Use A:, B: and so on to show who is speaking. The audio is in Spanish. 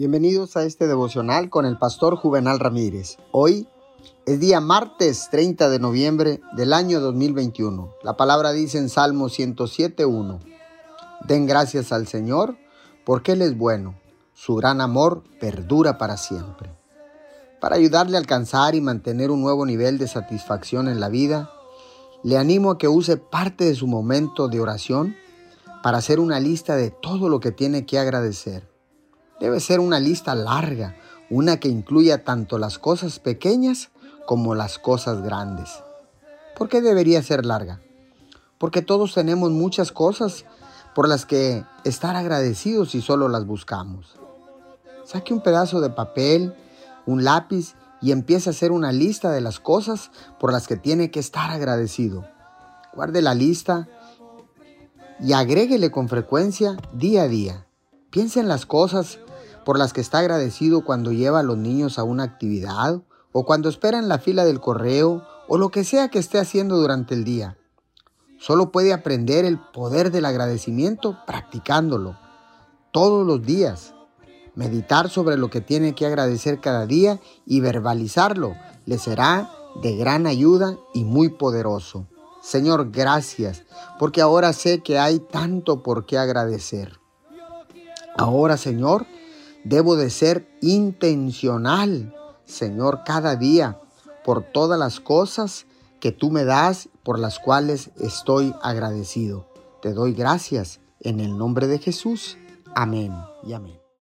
A: Bienvenidos a este devocional con el pastor Juvenal Ramírez. Hoy es día martes 30 de noviembre del año 2021. La palabra dice en Salmo 107.1. Den gracias al Señor porque Él es bueno. Su gran amor perdura para siempre. Para ayudarle a alcanzar y mantener un nuevo nivel de satisfacción en la vida, le animo a que use parte de su momento de oración para hacer una lista de todo lo que tiene que agradecer. Debe ser una lista larga, una que incluya tanto las cosas pequeñas como las cosas grandes. ¿Por qué debería ser larga? Porque todos tenemos muchas cosas por las que estar agradecidos si solo las buscamos. Saque un pedazo de papel, un lápiz y empiece a hacer una lista de las cosas por las que tiene que estar agradecido. Guarde la lista y agréguele con frecuencia día a día. Piense en las cosas por las que está agradecido cuando lleva a los niños a una actividad o cuando espera en la fila del correo o lo que sea que esté haciendo durante el día. Solo puede aprender el poder del agradecimiento practicándolo todos los días. Meditar sobre lo que tiene que agradecer cada día y verbalizarlo le será de gran ayuda y muy poderoso. Señor, gracias, porque ahora sé que hay tanto por qué agradecer. Ahora, Señor, Debo de ser intencional, Señor, cada día por todas las cosas que tú me das, por las cuales estoy agradecido. Te doy gracias en el nombre de Jesús. Amén y amén.